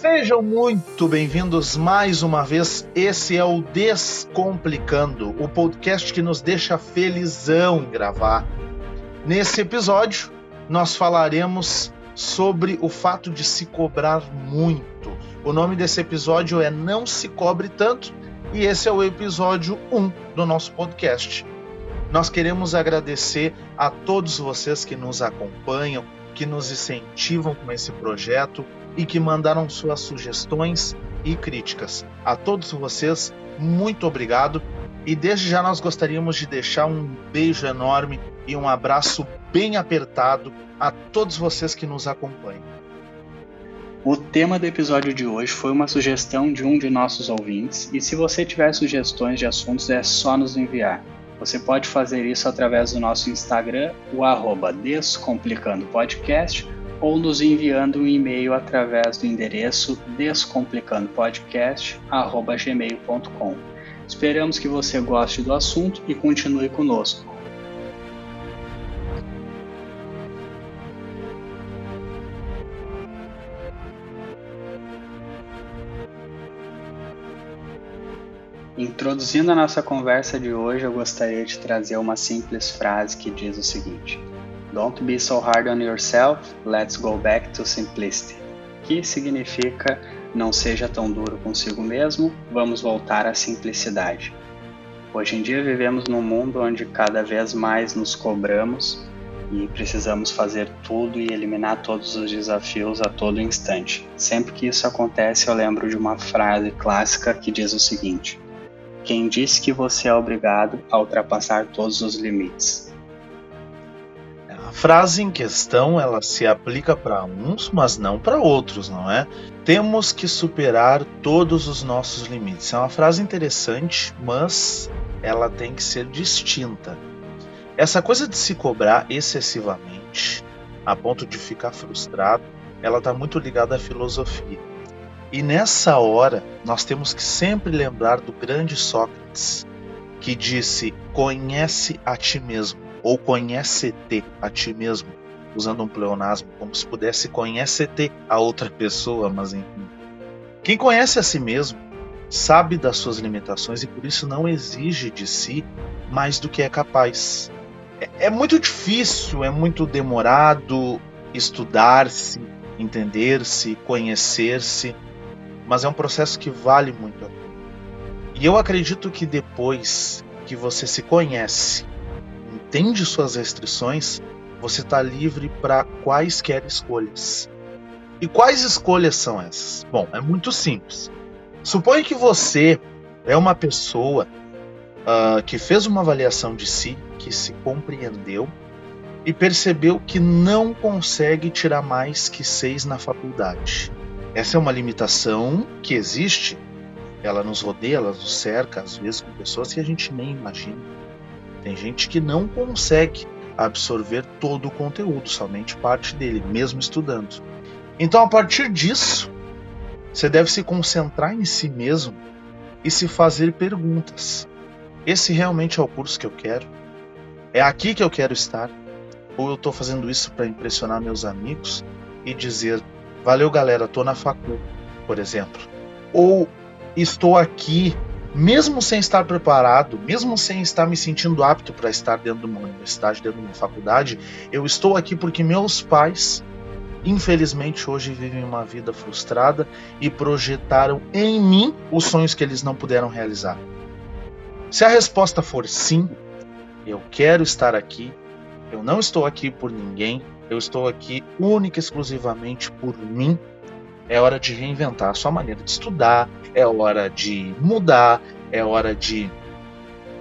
Sejam muito bem-vindos mais uma vez. Esse é o Descomplicando, o podcast que nos deixa felizão em gravar. Nesse episódio, nós falaremos sobre o fato de se cobrar muito. O nome desse episódio é Não Se Cobre Tanto e esse é o episódio 1 do nosso podcast. Nós queremos agradecer a todos vocês que nos acompanham, que nos incentivam com esse projeto e que mandaram suas sugestões e críticas. A todos vocês, muito obrigado. E desde já nós gostaríamos de deixar um beijo enorme e um abraço bem apertado a todos vocês que nos acompanham. O tema do episódio de hoje foi uma sugestão de um de nossos ouvintes, e se você tiver sugestões de assuntos é só nos enviar. Você pode fazer isso através do nosso Instagram, o arroba Descomplicando ou nos enviando um e-mail através do endereço descomplicandopodcast.gmail.com. Esperamos que você goste do assunto e continue conosco. Introduzindo a nossa conversa de hoje, eu gostaria de trazer uma simples frase que diz o seguinte: Don't be so hard on yourself, let's go back to simplicity. Que significa não seja tão duro consigo mesmo, vamos voltar à simplicidade. Hoje em dia vivemos num mundo onde cada vez mais nos cobramos e precisamos fazer tudo e eliminar todos os desafios a todo instante. Sempre que isso acontece, eu lembro de uma frase clássica que diz o seguinte: Quem disse que você é obrigado a ultrapassar todos os limites? A frase em questão ela se aplica para uns, mas não para outros, não é? Temos que superar todos os nossos limites. É uma frase interessante, mas ela tem que ser distinta. Essa coisa de se cobrar excessivamente, a ponto de ficar frustrado, ela está muito ligada à filosofia. E nessa hora, nós temos que sempre lembrar do grande Sócrates, que disse: Conhece a ti mesmo ou conhece-te a ti mesmo, usando um pleonasmo, como se pudesse conhece-te a outra pessoa, mas enfim. Quem conhece a si mesmo sabe das suas limitações e por isso não exige de si mais do que é capaz. É, é muito difícil, é muito demorado estudar-se, entender-se, conhecer-se, mas é um processo que vale muito a pena. E eu acredito que depois que você se conhece entende suas restrições, você está livre para quaisquer escolhas. E quais escolhas são essas? Bom, é muito simples. Suponha que você é uma pessoa uh, que fez uma avaliação de si, que se compreendeu e percebeu que não consegue tirar mais que seis na faculdade. Essa é uma limitação que existe. Ela nos rodeia, ela nos cerca, às vezes, com pessoas que a gente nem imagina. Tem gente que não consegue absorver todo o conteúdo, somente parte dele, mesmo estudando. Então, a partir disso, você deve se concentrar em si mesmo e se fazer perguntas. Esse realmente é o curso que eu quero? É aqui que eu quero estar? Ou eu estou fazendo isso para impressionar meus amigos e dizer: valeu galera, estou na facul, por exemplo? Ou estou aqui mesmo sem estar preparado, mesmo sem estar me sentindo apto para estar dentro de uma universidade, dentro de uma faculdade, eu estou aqui porque meus pais, infelizmente, hoje vivem uma vida frustrada e projetaram em mim os sonhos que eles não puderam realizar. Se a resposta for sim, eu quero estar aqui, eu não estou aqui por ninguém, eu estou aqui única e exclusivamente por mim é hora de reinventar a sua maneira de estudar, é hora de mudar, é hora de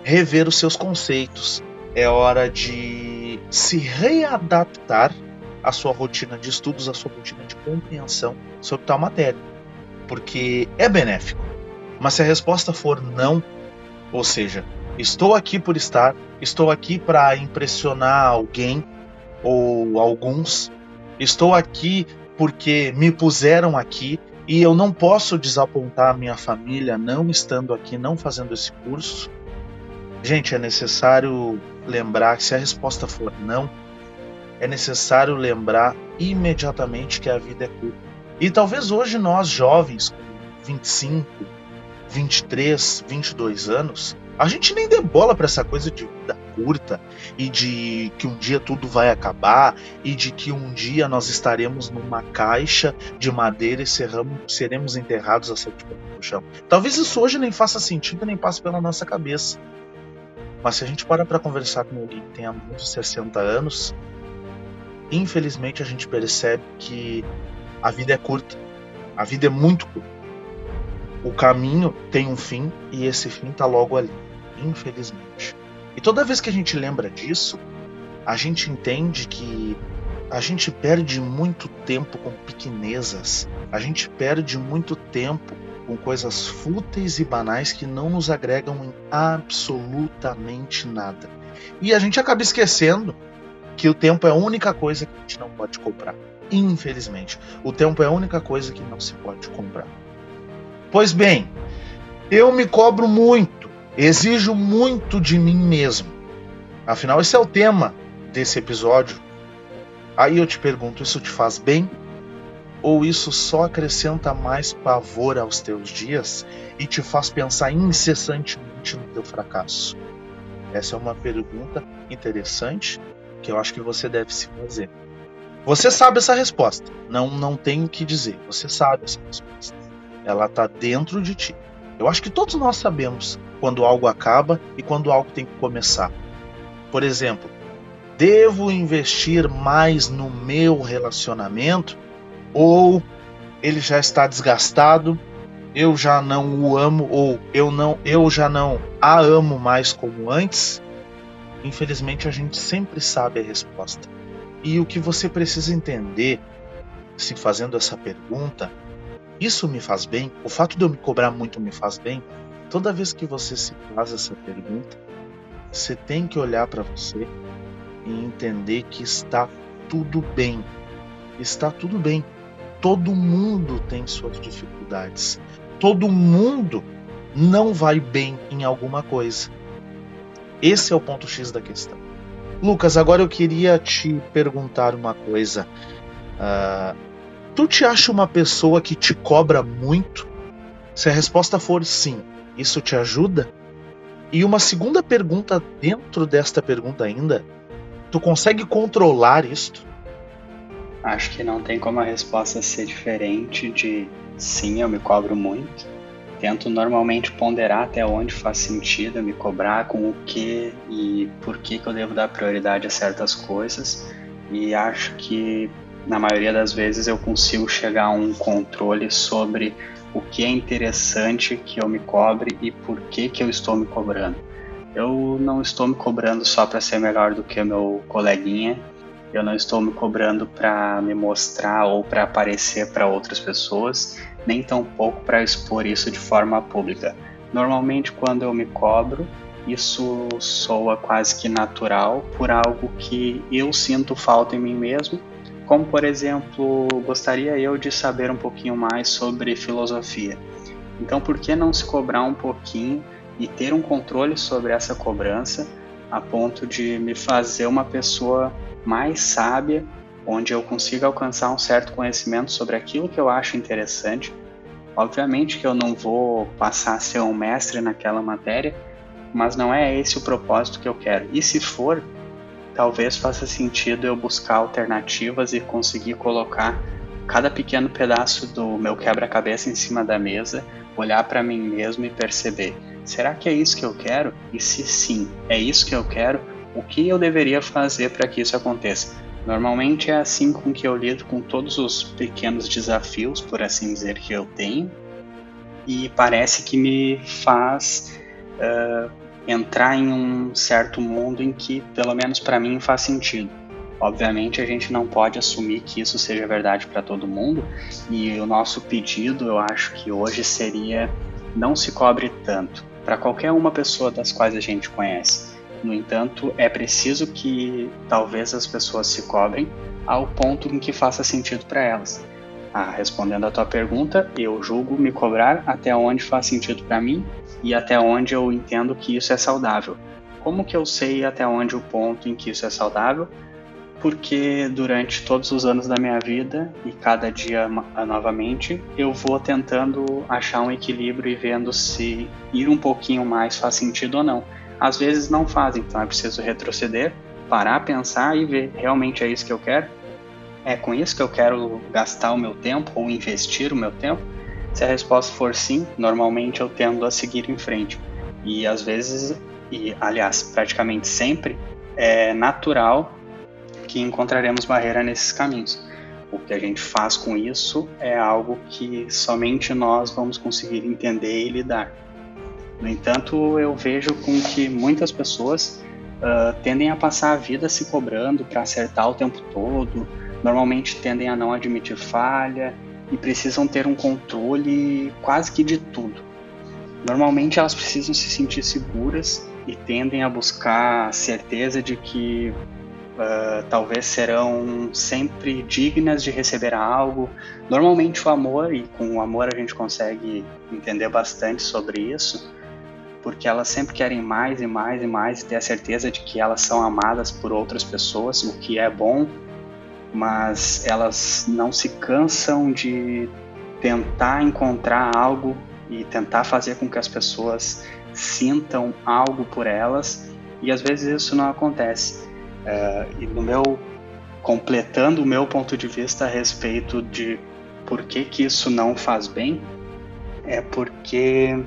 rever os seus conceitos, é hora de se readaptar à sua rotina de estudos, à sua rotina de compreensão sobre tal matéria. Porque é benéfico. Mas se a resposta for não, ou seja, estou aqui por estar, estou aqui para impressionar alguém ou alguns, estou aqui porque me puseram aqui e eu não posso desapontar minha família não estando aqui, não fazendo esse curso. Gente, é necessário lembrar que se a resposta for não, é necessário lembrar imediatamente que a vida é curta. E talvez hoje nós, jovens, com 25, 23, 22 anos, a gente nem dê bola para essa coisa de vida curta e de que um dia tudo vai acabar e de que um dia nós estaremos numa caixa de madeira e serramos, seremos enterrados a sete no chão. Talvez isso hoje nem faça sentido nem passe pela nossa cabeça. Mas se a gente para para conversar com alguém que tem há de 60 anos, infelizmente a gente percebe que a vida é curta. A vida é muito curta. O caminho tem um fim e esse fim está logo ali, infelizmente. E toda vez que a gente lembra disso, a gente entende que a gente perde muito tempo com pequenezas, a gente perde muito tempo com coisas fúteis e banais que não nos agregam em absolutamente nada. E a gente acaba esquecendo que o tempo é a única coisa que a gente não pode comprar. Infelizmente, o tempo é a única coisa que não se pode comprar. Pois bem, eu me cobro muito Exijo muito de mim mesmo. Afinal, esse é o tema desse episódio. Aí eu te pergunto: isso te faz bem? Ou isso só acrescenta mais pavor aos teus dias e te faz pensar incessantemente no teu fracasso? Essa é uma pergunta interessante que eu acho que você deve se fazer. Você sabe essa resposta, não não tenho o que dizer. Você sabe essa resposta. Ela está dentro de ti. Eu acho que todos nós sabemos quando algo acaba e quando algo tem que começar. Por exemplo, devo investir mais no meu relacionamento ou ele já está desgastado, eu já não o amo ou eu não eu já não a amo mais como antes? Infelizmente a gente sempre sabe a resposta. E o que você precisa entender se fazendo essa pergunta isso me faz bem? O fato de eu me cobrar muito me faz bem? Toda vez que você se faz essa pergunta, você tem que olhar para você e entender que está tudo bem. Está tudo bem. Todo mundo tem suas dificuldades. Todo mundo não vai bem em alguma coisa. Esse é o ponto X da questão. Lucas, agora eu queria te perguntar uma coisa. Uh, Tu te acha uma pessoa que te cobra muito? Se a resposta for sim, isso te ajuda? E uma segunda pergunta dentro desta pergunta ainda, tu consegue controlar isto? Acho que não tem como a resposta ser diferente de sim, eu me cobro muito. Tento normalmente ponderar até onde faz sentido eu me cobrar, com o que e por que, que eu devo dar prioridade a certas coisas. E acho que na maioria das vezes eu consigo chegar a um controle sobre o que é interessante que eu me cobre e por que que eu estou me cobrando. Eu não estou me cobrando só para ser melhor do que meu coleguinha. Eu não estou me cobrando para me mostrar ou para aparecer para outras pessoas, nem tampouco para expor isso de forma pública. Normalmente, quando eu me cobro, isso soa quase que natural por algo que eu sinto falta em mim mesmo como, por exemplo, gostaria eu de saber um pouquinho mais sobre filosofia. Então, por que não se cobrar um pouquinho e ter um controle sobre essa cobrança a ponto de me fazer uma pessoa mais sábia, onde eu consiga alcançar um certo conhecimento sobre aquilo que eu acho interessante? Obviamente que eu não vou passar a ser um mestre naquela matéria, mas não é esse o propósito que eu quero. E se for, talvez faça sentido eu buscar alternativas e conseguir colocar cada pequeno pedaço do meu quebra-cabeça em cima da mesa, olhar para mim mesmo e perceber: será que é isso que eu quero? E se sim, é isso que eu quero, o que eu deveria fazer para que isso aconteça? Normalmente é assim com que eu lido com todos os pequenos desafios, por assim dizer, que eu tenho, e parece que me faz uh, entrar em um certo mundo em que, pelo menos para mim, faz sentido. Obviamente, a gente não pode assumir que isso seja verdade para todo mundo, e o nosso pedido, eu acho que hoje seria não se cobre tanto para qualquer uma pessoa das quais a gente conhece. No entanto, é preciso que talvez as pessoas se cobrem ao ponto em que faça sentido para elas. Ah, respondendo à tua pergunta, eu julgo me cobrar até onde faz sentido para mim e até onde eu entendo que isso é saudável. Como que eu sei até onde o ponto em que isso é saudável? porque durante todos os anos da minha vida e cada dia novamente, eu vou tentando achar um equilíbrio e vendo se ir um pouquinho mais faz sentido ou não. Às vezes não faz, então é preciso retroceder, parar, pensar e ver realmente é isso que eu quero. É com isso que eu quero gastar o meu tempo ou investir o meu tempo? Se a resposta for sim, normalmente eu tendo a seguir em frente. E às vezes, e aliás, praticamente sempre, é natural que encontraremos barreira nesses caminhos. O que a gente faz com isso é algo que somente nós vamos conseguir entender e lidar. No entanto, eu vejo com que muitas pessoas uh, tendem a passar a vida se cobrando para acertar o tempo todo, normalmente tendem a não admitir falha e precisam ter um controle quase que de tudo. Normalmente elas precisam se sentir seguras e tendem a buscar certeza de que uh, talvez serão sempre dignas de receber algo. Normalmente o amor, e com o amor a gente consegue entender bastante sobre isso, porque elas sempre querem mais e mais e mais e ter a certeza de que elas são amadas por outras pessoas, o que é bom, mas elas não se cansam de tentar encontrar algo e tentar fazer com que as pessoas sintam algo por elas e às vezes isso não acontece. Uh, e no meu completando o meu ponto de vista a respeito de por que, que isso não faz bem, é porque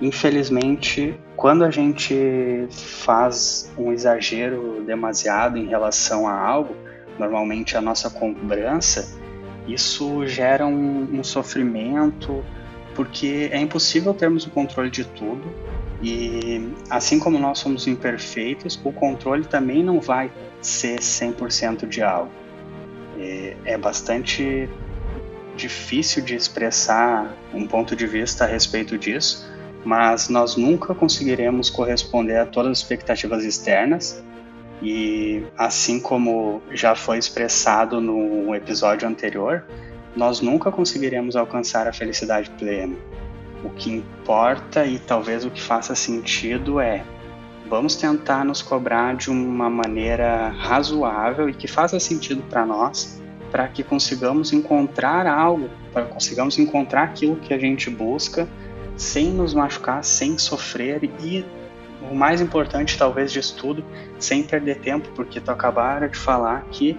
infelizmente quando a gente faz um exagero demasiado em relação a algo, normalmente a nossa cobrança, isso gera um, um sofrimento, porque é impossível termos o controle de tudo e assim como nós somos imperfeitos, o controle também não vai ser 100% de algo. É, é bastante difícil de expressar um ponto de vista a respeito disso, mas nós nunca conseguiremos corresponder a todas as expectativas externas. E assim como já foi expressado no episódio anterior, nós nunca conseguiremos alcançar a felicidade plena. O que importa e talvez o que faça sentido é vamos tentar nos cobrar de uma maneira razoável e que faça sentido para nós, para que consigamos encontrar algo, para consigamos encontrar aquilo que a gente busca sem nos machucar, sem sofrer e o mais importante talvez disso tudo, sem perder tempo, porque tu acabaram de falar que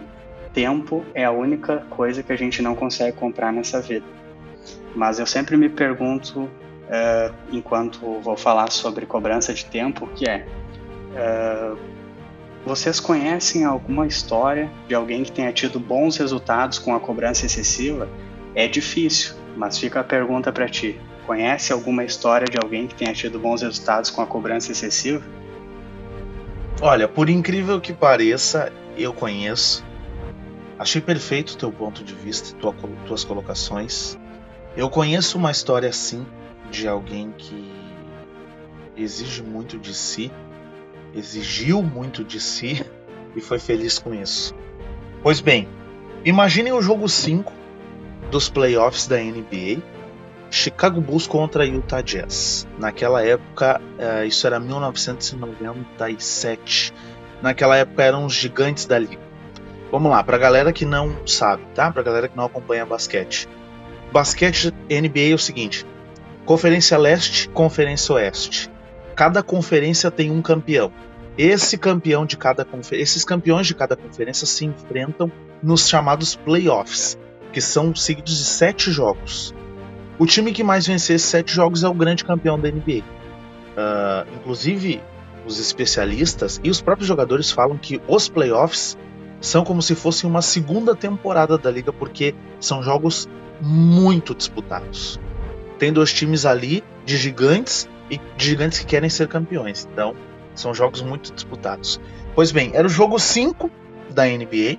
tempo é a única coisa que a gente não consegue comprar nessa vida. Mas eu sempre me pergunto, uh, enquanto vou falar sobre cobrança de tempo, que é uh, vocês conhecem alguma história de alguém que tenha tido bons resultados com a cobrança excessiva? É difícil, mas fica a pergunta para ti. Conhece alguma história de alguém que tenha tido bons resultados com a cobrança excessiva? Olha, por incrível que pareça, eu conheço. Achei perfeito o teu ponto de vista, tua, tuas colocações. Eu conheço uma história assim de alguém que exige muito de si, exigiu muito de si e foi feliz com isso. Pois bem, imaginem o jogo 5 dos playoffs da NBA, Chicago Bulls contra Utah Jazz. Naquela época, uh, isso era 1997. Naquela época eram os gigantes da liga. Vamos lá, pra galera que não sabe, tá? Pra galera que não acompanha basquete basquete NBA é o seguinte: Conferência Leste, Conferência Oeste. Cada conferência tem um campeão. Esse campeão de cada esses campeões de cada conferência se enfrentam nos chamados playoffs, que são seguidos de sete jogos. O time que mais vencer sete jogos é o grande campeão da NBA. Uh, ah, inclusive, os especialistas e os próprios jogadores falam que os playoffs são como se fossem uma segunda temporada da liga, porque são jogos muito disputados. Tem dois times ali de gigantes e de gigantes que querem ser campeões. Então, são jogos muito disputados. Pois bem, era o jogo 5 da NBA.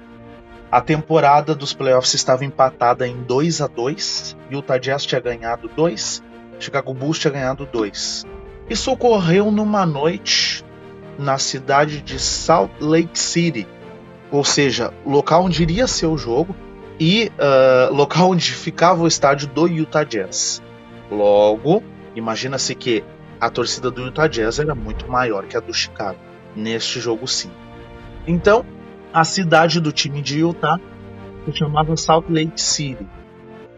A temporada dos playoffs estava empatada em 2 a 2 Utah Jazz tinha ganhado 2, Chicago Bulls tinha ganhado 2. Isso ocorreu numa noite na cidade de Salt Lake City, ou seja, local onde iria ser o jogo, e uh, local onde ficava o estádio do Utah Jazz. Logo, imagina-se que a torcida do Utah Jazz era muito maior que a do Chicago neste jogo sim. Então, a cidade do time de Utah, que chamava Salt Lake City.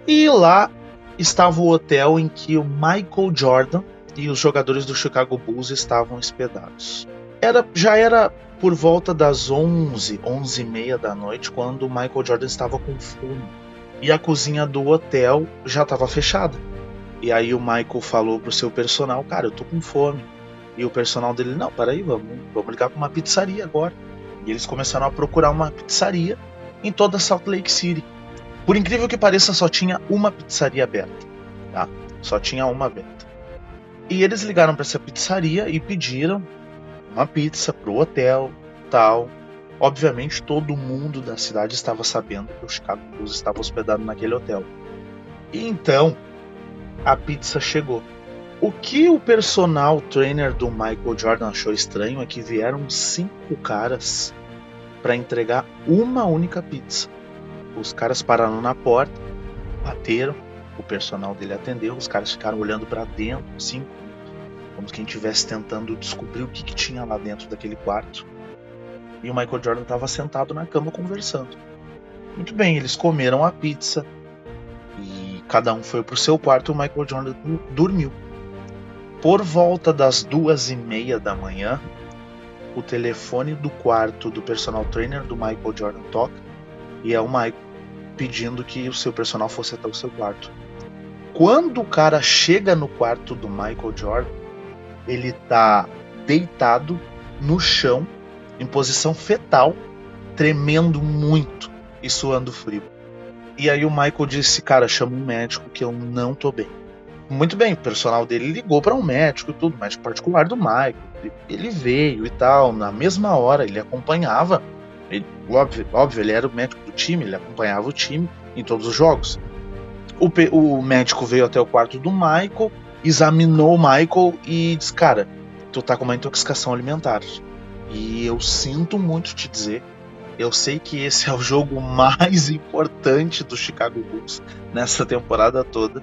E lá estava o hotel em que o Michael Jordan e os jogadores do Chicago Bulls estavam hospedados. Era, já era por volta das 11, 11 e meia da noite, quando o Michael Jordan estava com fome. E a cozinha do hotel já estava fechada. E aí o Michael falou pro seu personal, cara, eu tô com fome. E o personal dele, não, peraí, vamos, vamos ligar pra uma pizzaria agora. E eles começaram a procurar uma pizzaria em toda Salt Lake City. Por incrível que pareça, só tinha uma pizzaria aberta. Tá? Só tinha uma aberta. E eles ligaram para essa pizzaria e pediram uma pizza pro hotel, tal. Obviamente todo mundo da cidade estava sabendo que o Chicago Bulls estava hospedado naquele hotel. E então a pizza chegou. O que o personal trainer do Michael Jordan achou estranho é que vieram cinco caras para entregar uma única pizza. Os caras pararam na porta, bateram, o personal dele atendeu, os caras ficaram olhando para dentro, assim, como quem estivesse tentando descobrir o que, que, tinha lá dentro daquele quarto. E o Michael Jordan estava sentado na cama conversando. Muito bem, eles comeram a pizza e cada um foi pro seu quarto. E o Michael Jordan dormiu. Por volta das duas e meia da manhã, o telefone do quarto do personal trainer do Michael Jordan toca e é o Michael pedindo que o seu personal fosse até o seu quarto. Quando o cara chega no quarto do Michael Jordan, ele tá deitado no chão, em posição fetal, tremendo muito e suando frio. E aí o Michael disse: Cara, chama um médico que eu não tô bem. Muito bem, o personal dele ligou para um médico tudo, médico particular do Michael. Ele veio e tal, na mesma hora ele acompanhava. Ele, óbvio, óbvio, ele era o médico do time, ele acompanhava o time em todos os jogos. O, o médico veio até o quarto do Michael, examinou o Michael e disse: Cara, tu tá com uma intoxicação alimentar. E eu sinto muito te dizer, eu sei que esse é o jogo mais importante do Chicago Bulls nessa temporada toda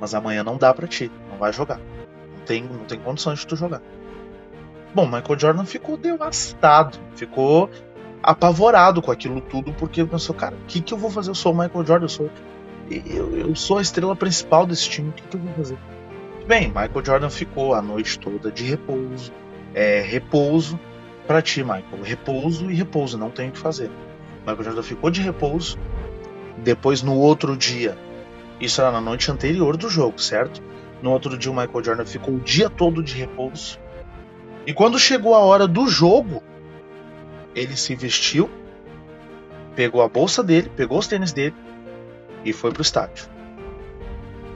mas amanhã não dá para ti, não vai jogar. Não tem, não tem condições de tu jogar. Bom, Michael Jordan ficou devastado, ficou apavorado com aquilo tudo, porque pensou, cara, o que, que eu vou fazer? Eu sou o Michael Jordan, eu sou, eu, eu sou a estrela principal desse time, o que, que eu vou fazer? Bem, Michael Jordan ficou a noite toda de repouso, é, repouso para ti, Michael, repouso e repouso, não tem o que fazer. Michael Jordan ficou de repouso, depois no outro dia isso era na noite anterior do jogo, certo? No outro dia o Michael Jordan ficou o dia todo de repouso. E quando chegou a hora do jogo, ele se vestiu, pegou a bolsa dele, pegou os tênis dele e foi pro estádio.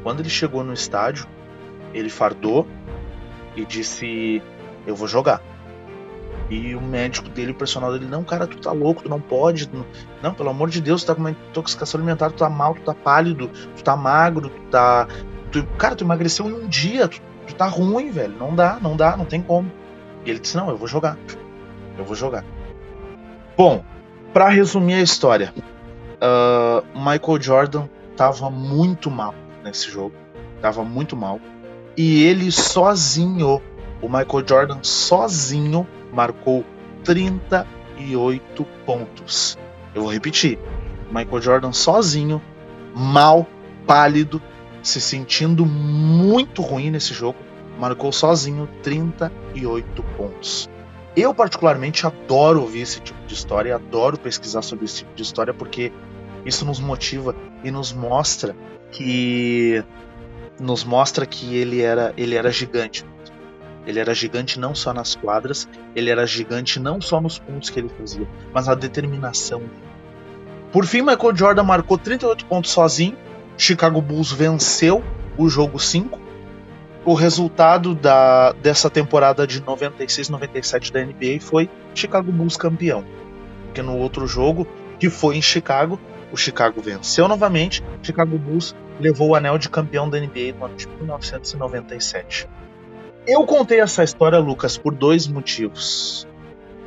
Quando ele chegou no estádio, ele fardou e disse: Eu vou jogar. E o médico dele, o personal dele, não, cara, tu tá louco, tu não pode. Não, pelo amor de Deus, tu tá com uma intoxicação alimentar, tu tá mal, tu tá pálido, tu tá magro, tu tá. Tu, cara, tu emagreceu em um dia, tu, tu tá ruim, velho. Não dá, não dá, não tem como. E ele disse, não, eu vou jogar. Eu vou jogar. Bom, para resumir a história, uh, Michael Jordan tava muito mal nesse jogo. Tava muito mal. E ele sozinho, o Michael Jordan sozinho, marcou 38 pontos. Eu vou repetir. Michael Jordan sozinho, mal, pálido, se sentindo muito ruim nesse jogo, marcou sozinho 38 pontos. Eu particularmente adoro ouvir esse tipo de história, adoro pesquisar sobre esse tipo de história porque isso nos motiva e nos mostra que nos mostra que ele era ele era gigante. Ele era gigante não só nas quadras, ele era gigante não só nos pontos que ele fazia, mas na determinação. Por fim, Michael Jordan marcou 38 pontos sozinho. Chicago Bulls venceu o jogo 5. O resultado da, dessa temporada de 96-97 da NBA foi Chicago Bulls campeão. Porque no outro jogo, que foi em Chicago, o Chicago venceu novamente. Chicago Bulls levou o anel de campeão da NBA no ano de 1997. Eu contei essa história, Lucas, por dois motivos.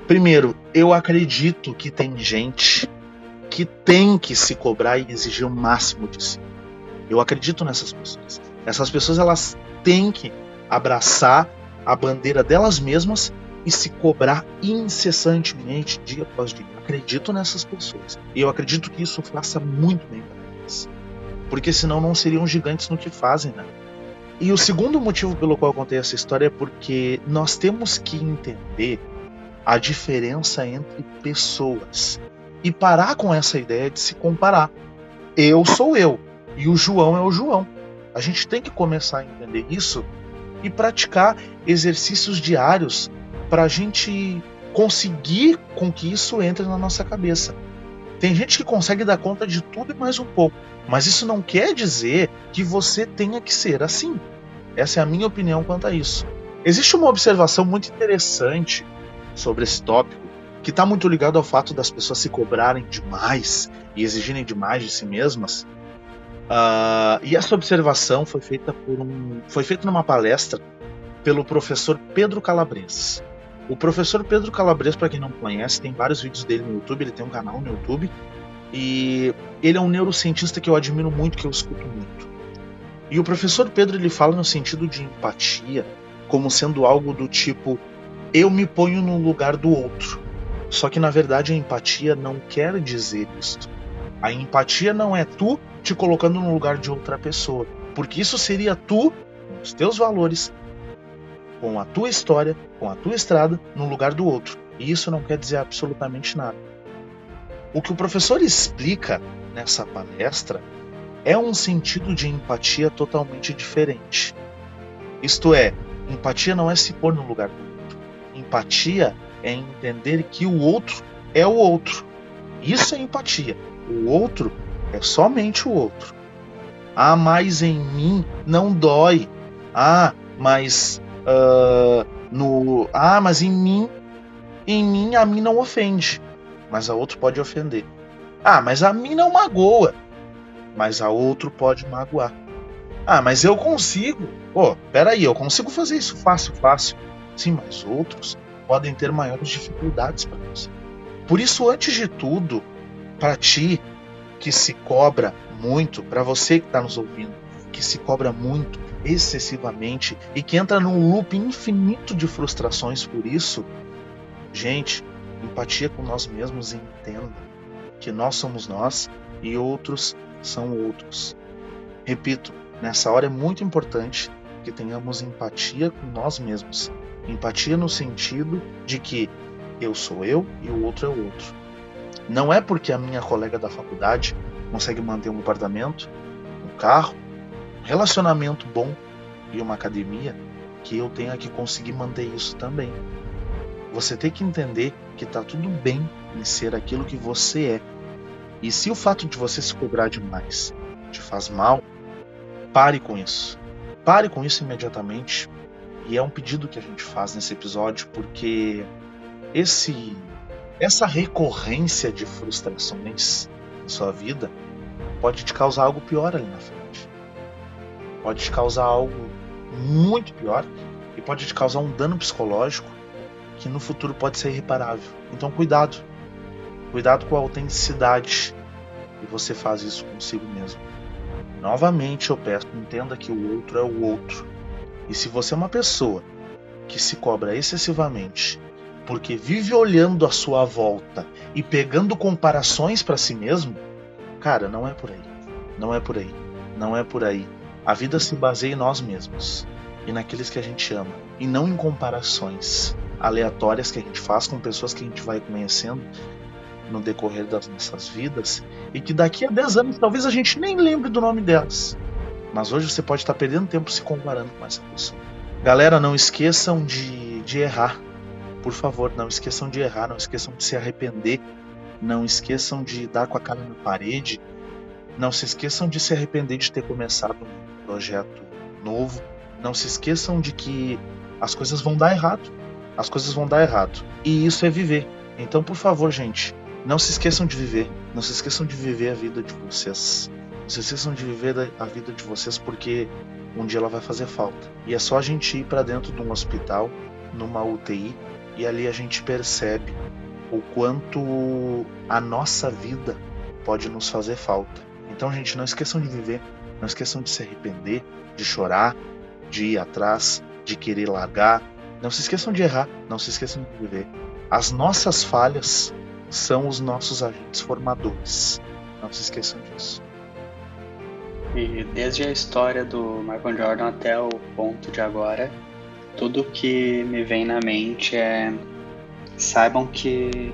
Primeiro, eu acredito que tem gente que tem que se cobrar e exigir o máximo de si. Eu acredito nessas pessoas. Essas pessoas elas têm que abraçar a bandeira delas mesmas e se cobrar incessantemente, dia após dia. acredito nessas pessoas. E eu acredito que isso faça muito bem para elas. Porque senão não seriam gigantes no que fazem, né? E o segundo motivo pelo qual eu contei essa história é porque nós temos que entender a diferença entre pessoas e parar com essa ideia de se comparar. Eu sou eu e o João é o João. A gente tem que começar a entender isso e praticar exercícios diários para a gente conseguir com que isso entre na nossa cabeça. Tem gente que consegue dar conta de tudo e mais um pouco, mas isso não quer dizer que você tenha que ser assim. Essa é a minha opinião quanto a isso. Existe uma observação muito interessante sobre esse tópico que está muito ligado ao fato das pessoas se cobrarem demais e exigirem demais de si mesmas. Uh, e essa observação foi feita por um, foi feita numa palestra pelo professor Pedro Calabres. O professor Pedro Calabres, para quem não conhece, tem vários vídeos dele no YouTube, ele tem um canal no YouTube. E ele é um neurocientista que eu admiro muito, que eu escuto muito. E o professor Pedro ele fala no sentido de empatia como sendo algo do tipo eu me ponho no lugar do outro. Só que na verdade a empatia não quer dizer isto. A empatia não é tu te colocando no lugar de outra pessoa, porque isso seria tu os teus valores, com a tua história, com a tua estrada, no lugar do outro. E isso não quer dizer absolutamente nada. O que o professor explica nessa palestra é um sentido de empatia totalmente diferente. Isto é, empatia não é se pôr no lugar do outro. Empatia é entender que o outro é o outro. Isso é empatia. O outro é somente o outro. Ah, mas em mim não dói. Ah, mas uh, no ah, mas em mim, em mim a mim não ofende, mas a outro pode ofender. Ah, mas a mim não magoa, mas a outro pode magoar. Ah, mas eu consigo. Pô, oh, peraí, eu consigo fazer isso fácil, fácil. Sim, mas outros podem ter maiores dificuldades para você. Por isso, antes de tudo, para ti que se cobra muito, para você que está nos ouvindo, que se cobra muito, excessivamente e que entra num loop infinito de frustrações por isso, gente, empatia com nós mesmos e entenda que nós somos nós e outros são outros. Repito, nessa hora é muito importante que tenhamos empatia com nós mesmos. Empatia no sentido de que eu sou eu e o outro é o outro. Não é porque a minha colega da faculdade consegue manter um apartamento, um carro, relacionamento bom e uma academia, que eu tenha que conseguir manter isso também. Você tem que entender que está tudo bem em ser aquilo que você é. E se o fato de você se cobrar demais te faz mal, pare com isso. Pare com isso imediatamente. E é um pedido que a gente faz nesse episódio, porque esse essa recorrência de frustrações na sua vida pode te causar algo pior ali na frente pode te causar algo muito pior e pode te causar um dano psicológico que no futuro pode ser irreparável. Então, cuidado. Cuidado com a autenticidade e você faz isso consigo mesmo. Novamente, eu peço, entenda que o outro é o outro. E se você é uma pessoa que se cobra excessivamente porque vive olhando a sua volta e pegando comparações para si mesmo, cara, não é por aí. Não é por aí. Não é por aí. A vida se baseia em nós mesmos e naqueles que a gente ama, e não em comparações aleatórias que a gente faz com pessoas que a gente vai conhecendo no decorrer das nossas vidas e que daqui a 10 anos talvez a gente nem lembre do nome delas. Mas hoje você pode estar perdendo tempo se comparando com essa pessoa. Galera, não esqueçam de, de errar. Por favor, não esqueçam de errar, não esqueçam de se arrepender, não esqueçam de dar com a cara na parede, não se esqueçam de se arrepender de ter começado um projeto novo. Não se esqueçam de que as coisas vão dar errado. As coisas vão dar errado. E isso é viver. Então, por favor, gente, não se esqueçam de viver. Não se esqueçam de viver a vida de vocês. Não se esqueçam de viver a vida de vocês porque um dia ela vai fazer falta. E é só a gente ir para dentro de um hospital, numa UTI, e ali a gente percebe o quanto a nossa vida pode nos fazer falta. Então, gente, não esqueçam de viver, não esqueçam de se arrepender, de chorar, de ir atrás, de querer largar, Não se esqueçam de errar, não se esqueçam de viver. As nossas falhas são os nossos agentes formadores. Não se esqueçam disso. E desde a história do Michael Jordan até o ponto de agora, tudo que me vem na mente é saibam que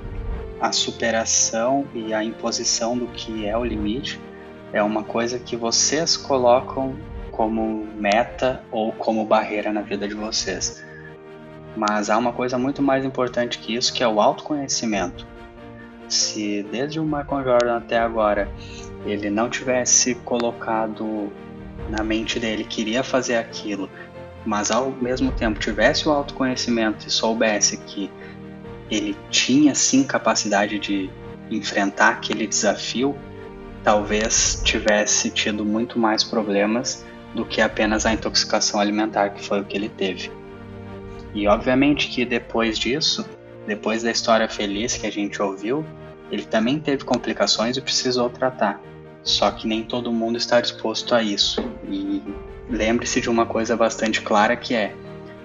a superação e a imposição do que é o limite é uma coisa que vocês colocam como meta ou como barreira na vida de vocês. Mas há uma coisa muito mais importante que isso, que é o autoconhecimento. Se desde o Michael Jordan até agora ele não tivesse colocado na mente dele que iria fazer aquilo, mas ao mesmo tempo tivesse o autoconhecimento e soubesse que ele tinha sim capacidade de enfrentar aquele desafio, talvez tivesse tido muito mais problemas do que apenas a intoxicação alimentar, que foi o que ele teve. E obviamente que depois disso, depois da história feliz que a gente ouviu, ele também teve complicações e precisou tratar. Só que nem todo mundo está disposto a isso. E lembre-se de uma coisa bastante clara que é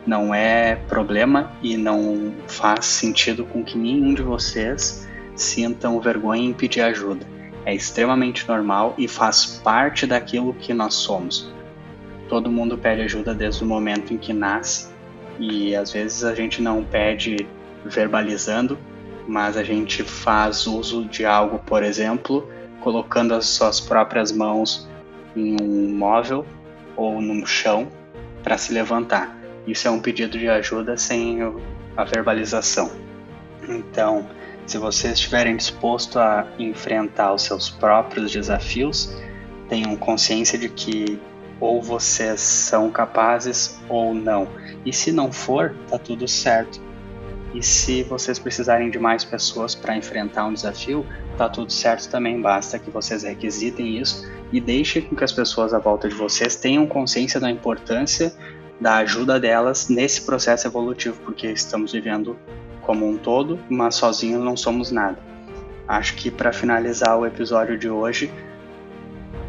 não é problema e não faz sentido com que nenhum de vocês sintam vergonha em pedir ajuda. É extremamente normal e faz parte daquilo que nós somos. Todo mundo pede ajuda desde o momento em que nasce e às vezes a gente não pede verbalizando, mas a gente faz uso de algo, por exemplo, colocando as suas próprias mãos em um móvel ou num chão para se levantar. Isso é um pedido de ajuda sem a verbalização. Então, se vocês estiverem dispostos a enfrentar os seus próprios desafios, tenham consciência de que ou vocês são capazes ou não. E se não for, tá tudo certo. E se vocês precisarem de mais pessoas para enfrentar um desafio, tá tudo certo também. Basta que vocês requisitem isso e deixem que as pessoas à volta de vocês tenham consciência da importância da ajuda delas nesse processo evolutivo, porque estamos vivendo como um todo, mas sozinhos não somos nada. Acho que para finalizar o episódio de hoje,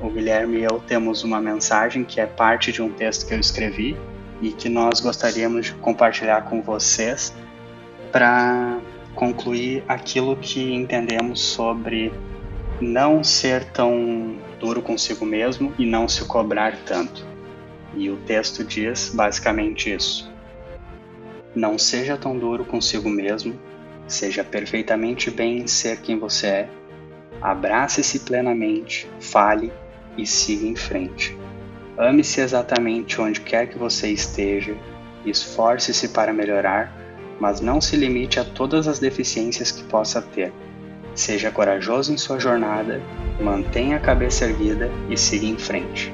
o Guilherme e eu temos uma mensagem que é parte de um texto que eu escrevi e que nós gostaríamos de compartilhar com vocês para concluir aquilo que entendemos sobre não ser tão duro consigo mesmo e não se cobrar tanto. E o texto diz basicamente isso. Não seja tão duro consigo mesmo, seja perfeitamente bem em ser quem você é, abrace-se plenamente, fale e siga em frente. Ame-se exatamente onde quer que você esteja, esforce-se para melhorar, mas não se limite a todas as deficiências que possa ter. Seja corajoso em sua jornada, mantenha a cabeça erguida e siga em frente.